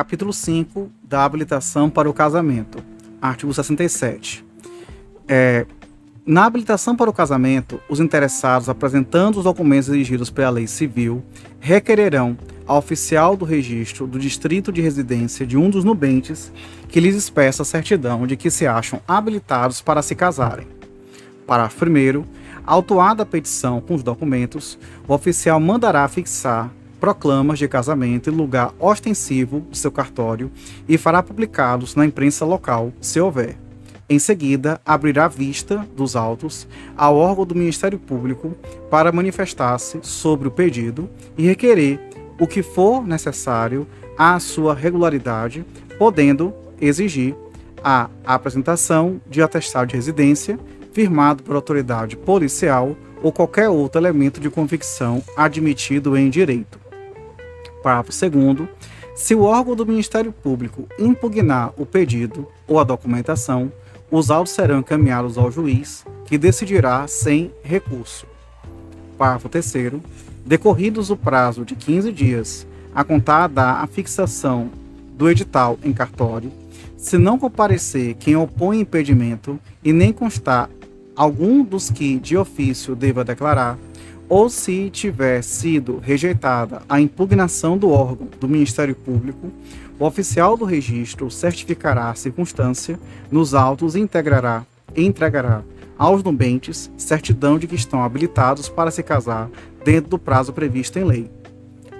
Capítulo 5 da habilitação para o casamento. Artigo 67. É, na habilitação para o casamento, os interessados apresentando os documentos exigidos pela lei civil requererão ao oficial do registro do distrito de residência de um dos nubentes que lhes expressa a certidão de que se acham habilitados para se casarem. Parágrafo 1. Autuada a petição com os documentos, o oficial mandará fixar proclamas de casamento em lugar ostensivo de seu cartório e fará publicá-los na imprensa local, se houver. Em seguida, abrirá vista dos autos ao órgão do Ministério Público para manifestar-se sobre o pedido e requerer o que for necessário à sua regularidade, podendo exigir a apresentação de atestado de residência firmado por autoridade policial ou qualquer outro elemento de convicção admitido em direito. Parágrafo 2. Se o órgão do Ministério Público impugnar o pedido ou a documentação, os autos serão encaminhados ao juiz, que decidirá sem recurso. Parágrafo 3. Decorridos o prazo de 15 dias a contar da fixação do edital em cartório, se não comparecer quem opõe impedimento e nem constar algum dos que de ofício deva declarar, ou se tiver sido rejeitada a impugnação do órgão do Ministério Público, o oficial do registro certificará a circunstância nos autos e integrará, entregará aos nubentes certidão de que estão habilitados para se casar dentro do prazo previsto em lei.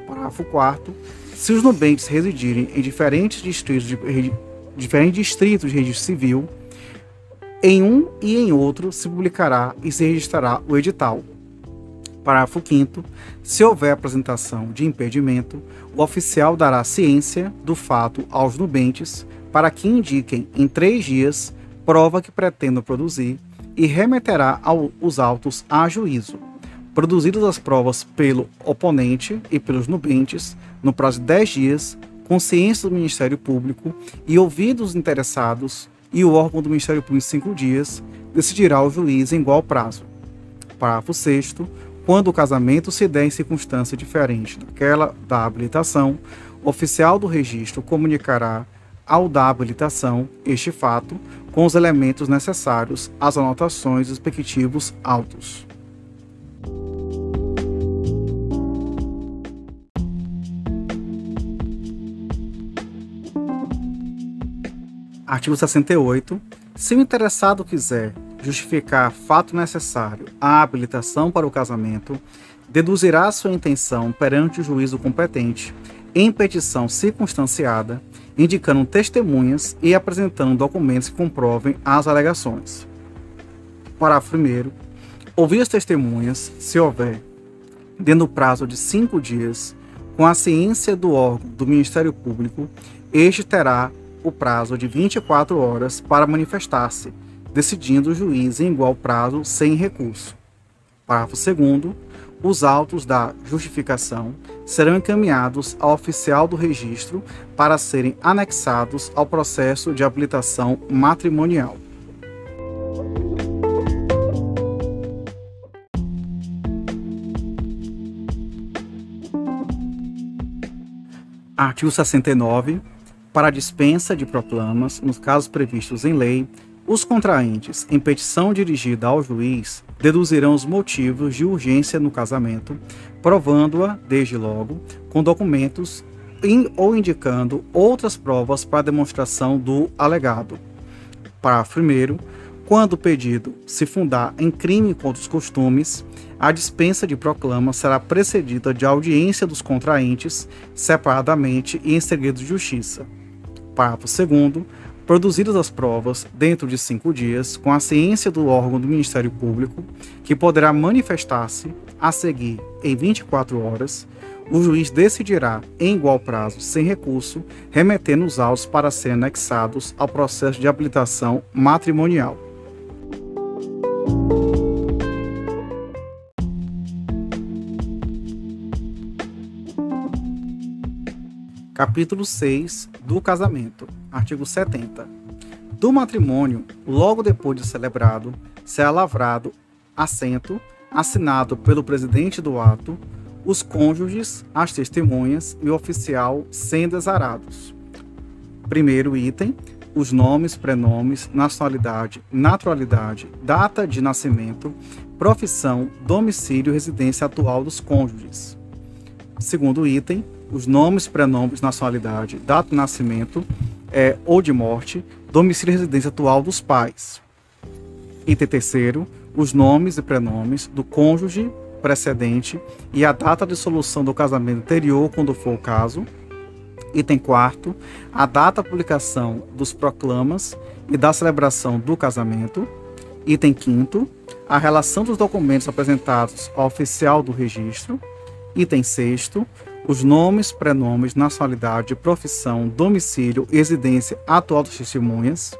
Parágrafo 4 Se os nubentes residirem em diferentes distritos de, diferentes distritos de registro civil, em um e em outro se publicará e se registrará o edital, Parágrafo 5 Se houver apresentação de impedimento, o oficial dará ciência do fato aos nubentes para que indiquem em três dias prova que pretendam produzir e remeterá ao, os autos a juízo. Produzidas as provas pelo oponente e pelos nubentes, no prazo de 10 dias, com ciência do Ministério Público e ouvidos os interessados, e o órgão do Ministério Público em cinco dias, decidirá o juiz em igual prazo. Parágrafo 6 quando o casamento se der em circunstância diferente daquela da habilitação, o oficial do registro comunicará ao da habilitação este fato com os elementos necessários às anotações dos respectivos autos. Artigo 68. Se o interessado quiser justificar fato necessário à habilitação para o casamento, deduzirá sua intenção perante o juízo competente em petição circunstanciada, indicando testemunhas e apresentando documentos que comprovem as alegações. Parágrafo 1. Ouvir as testemunhas, se houver, dentro do prazo de cinco dias, com a ciência do órgão do Ministério Público, este terá o prazo de 24 horas para manifestar-se decidindo o juiz em igual prazo sem recurso. Parágrafo 2 os autos da justificação serão encaminhados ao oficial do registro para serem anexados ao processo de habilitação matrimonial. Artigo 69. Para dispensa de proclamas, nos casos previstos em lei, os contraentes, em petição dirigida ao juiz, deduzirão os motivos de urgência no casamento, provando-a, desde logo, com documentos in, ou indicando outras provas para demonstração do alegado. Parágrafo 1. Quando o pedido se fundar em crime contra os costumes, a dispensa de proclama será precedida de audiência dos contraentes, separadamente e em segredo de justiça. Parágrafo 2 produzidas as provas dentro de cinco dias, com a ciência do órgão do Ministério Público, que poderá manifestar-se a seguir em 24 horas, o juiz decidirá, em igual prazo, sem recurso, remetendo os autos para serem anexados ao processo de habilitação matrimonial. Capítulo 6 do casamento. Artigo 70. Do matrimônio, logo depois de celebrado, será lavrado assento assinado pelo presidente do ato, os cônjuges, as testemunhas e o oficial sendo exarados. Primeiro item, os nomes, prenomes, nacionalidade, naturalidade, data de nascimento, profissão, domicílio e residência atual dos cônjuges. Segundo item, os nomes, prenomes, nacionalidade, data de nascimento é, ou de morte, domicílio e residência atual dos pais. Item terceiro, os nomes e prenomes do cônjuge precedente e a data de solução do casamento anterior, quando for o caso. Item quarto, a data de publicação dos proclamas e da celebração do casamento. Item quinto, a relação dos documentos apresentados ao oficial do registro. Item sexto, os nomes, prenomes, nacionalidade, profissão, domicílio residência atual das testemunhas.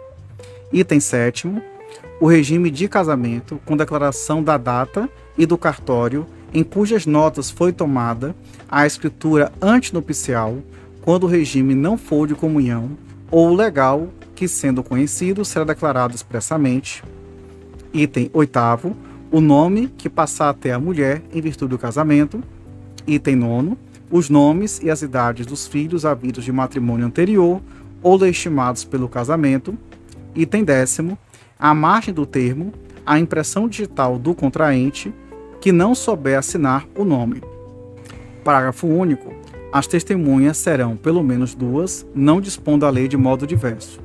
Item sétimo, o regime de casamento com declaração da data e do cartório em cujas notas foi tomada a escritura antinupcial quando o regime não for de comunhão ou legal que, sendo conhecido, será declarado expressamente. Item oitavo, o nome que passar até a mulher em virtude do casamento. Item nono, os nomes e as idades dos filhos havidos de matrimônio anterior ou legitimados pelo casamento. Item décimo, a margem do termo, a impressão digital do contraente que não souber assinar o nome. Parágrafo único. As testemunhas serão pelo menos duas, não dispondo a lei de modo diverso.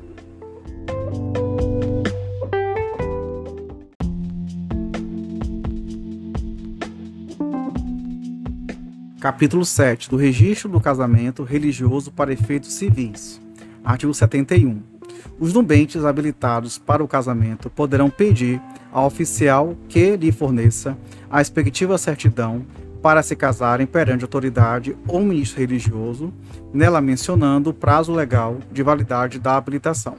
Capítulo 7 do Registro do Casamento Religioso para Efeitos Civis. Artigo 71. Os nubentes habilitados para o casamento poderão pedir ao oficial que lhe forneça a respectiva certidão para se casarem perante autoridade ou ministro religioso, nela mencionando o prazo legal de validade da habilitação.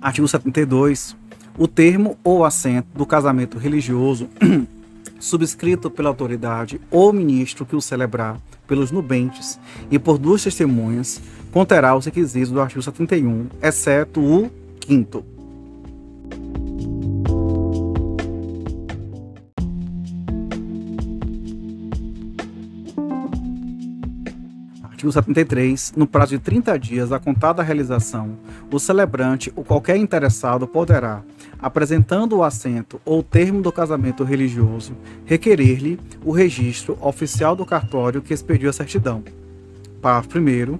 Artigo 72. O termo ou assento do casamento religioso subscrito pela autoridade ou ministro que o celebrar pelos nubentes e por duas testemunhas, conterá os requisitos do artigo 71, exceto o quinto. Artigo 73. No prazo de 30 dias a contar da realização, o celebrante ou qualquer interessado poderá, apresentando o assento ou termo do casamento religioso, requerer-lhe o registro oficial do cartório que expediu a certidão. Parágrafo 1.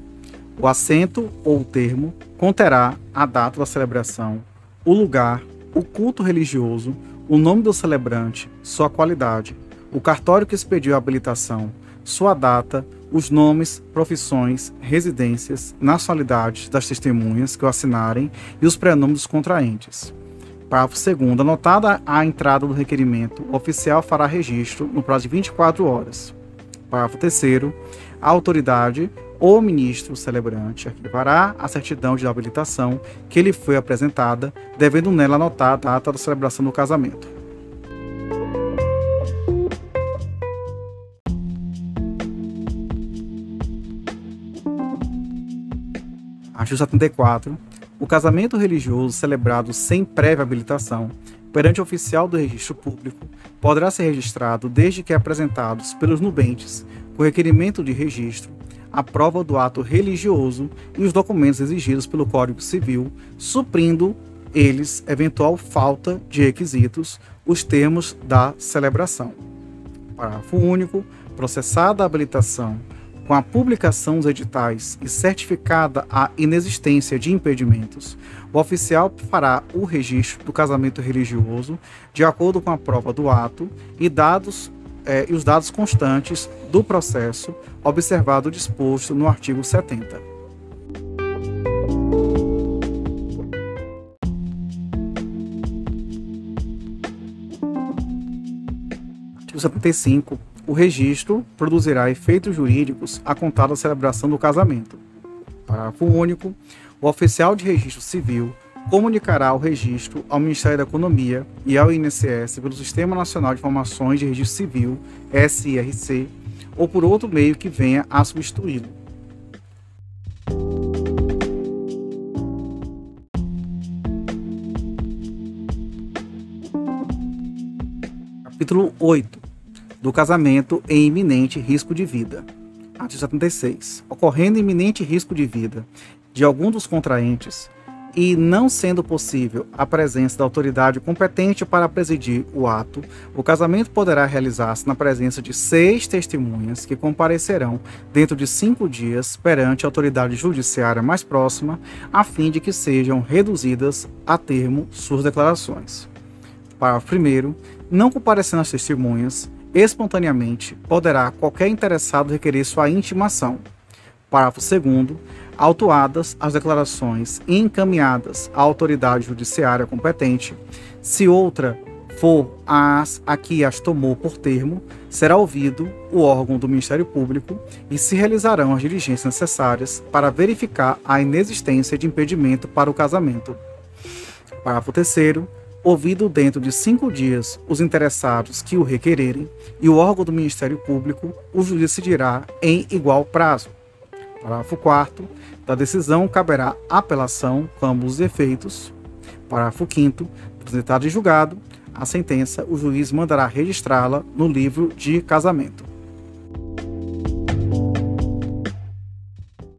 O assento ou termo conterá a data da celebração, o lugar, o culto religioso, o nome do celebrante, sua qualidade, o cartório que expediu a habilitação, sua data, os nomes, profissões, residências, nacionalidades das testemunhas que o assinarem e os prenomes dos contraentes. Parágrafo 2. Anotada a entrada do requerimento, o oficial fará registro no prazo de 24 horas. Parágrafo 3. A autoridade ou ministro celebrante arquivará a certidão de habilitação que lhe foi apresentada, devendo nela anotar a data da celebração do casamento. Artigo 74. O casamento religioso celebrado sem prévia habilitação perante o oficial do registro público poderá ser registrado desde que apresentados pelos nubentes, com requerimento de registro, a prova do ato religioso e os documentos exigidos pelo Código Civil, suprindo eles eventual falta de requisitos, os termos da celebração. Parágrafo único. Processada a habilitação com a publicação dos editais e certificada a inexistência de impedimentos, o oficial fará o registro do casamento religioso de acordo com a prova do ato e dados eh, e os dados constantes do processo, observado o disposto no artigo 70. Artigo 75 o registro produzirá efeitos jurídicos a contar da celebração do casamento. Parágrafo único. O oficial de registro civil comunicará o registro ao Ministério da Economia e ao INSS pelo Sistema Nacional de Informações de Registro Civil, SIRC, ou por outro meio que venha a substituí-lo. Capítulo 8. Do casamento em iminente risco de vida. Artigo 76. Ocorrendo iminente risco de vida de algum dos contraentes, e não sendo possível a presença da autoridade competente para presidir o ato, o casamento poderá realizar-se na presença de seis testemunhas que comparecerão dentro de cinco dias perante a autoridade judiciária mais próxima, a fim de que sejam reduzidas a termo suas declarações. Parágrafo 1. Não comparecendo as testemunhas, espontaneamente poderá qualquer interessado requerer sua intimação. Parágrafo 2 autuadas as declarações encaminhadas à autoridade judiciária competente, se outra for as a que as tomou por termo, será ouvido o órgão do Ministério Público e se realizarão as diligências necessárias para verificar a inexistência de impedimento para o casamento. Parágrafo 3 ouvido dentro de cinco dias os interessados que o requererem, e o órgão do Ministério Público o juiz decidirá em igual prazo. Parágrafo 4 da decisão caberá apelação com ambos os efeitos. Parágrafo 5 apresentado e julgado a sentença, o juiz mandará registrá-la no livro de casamento.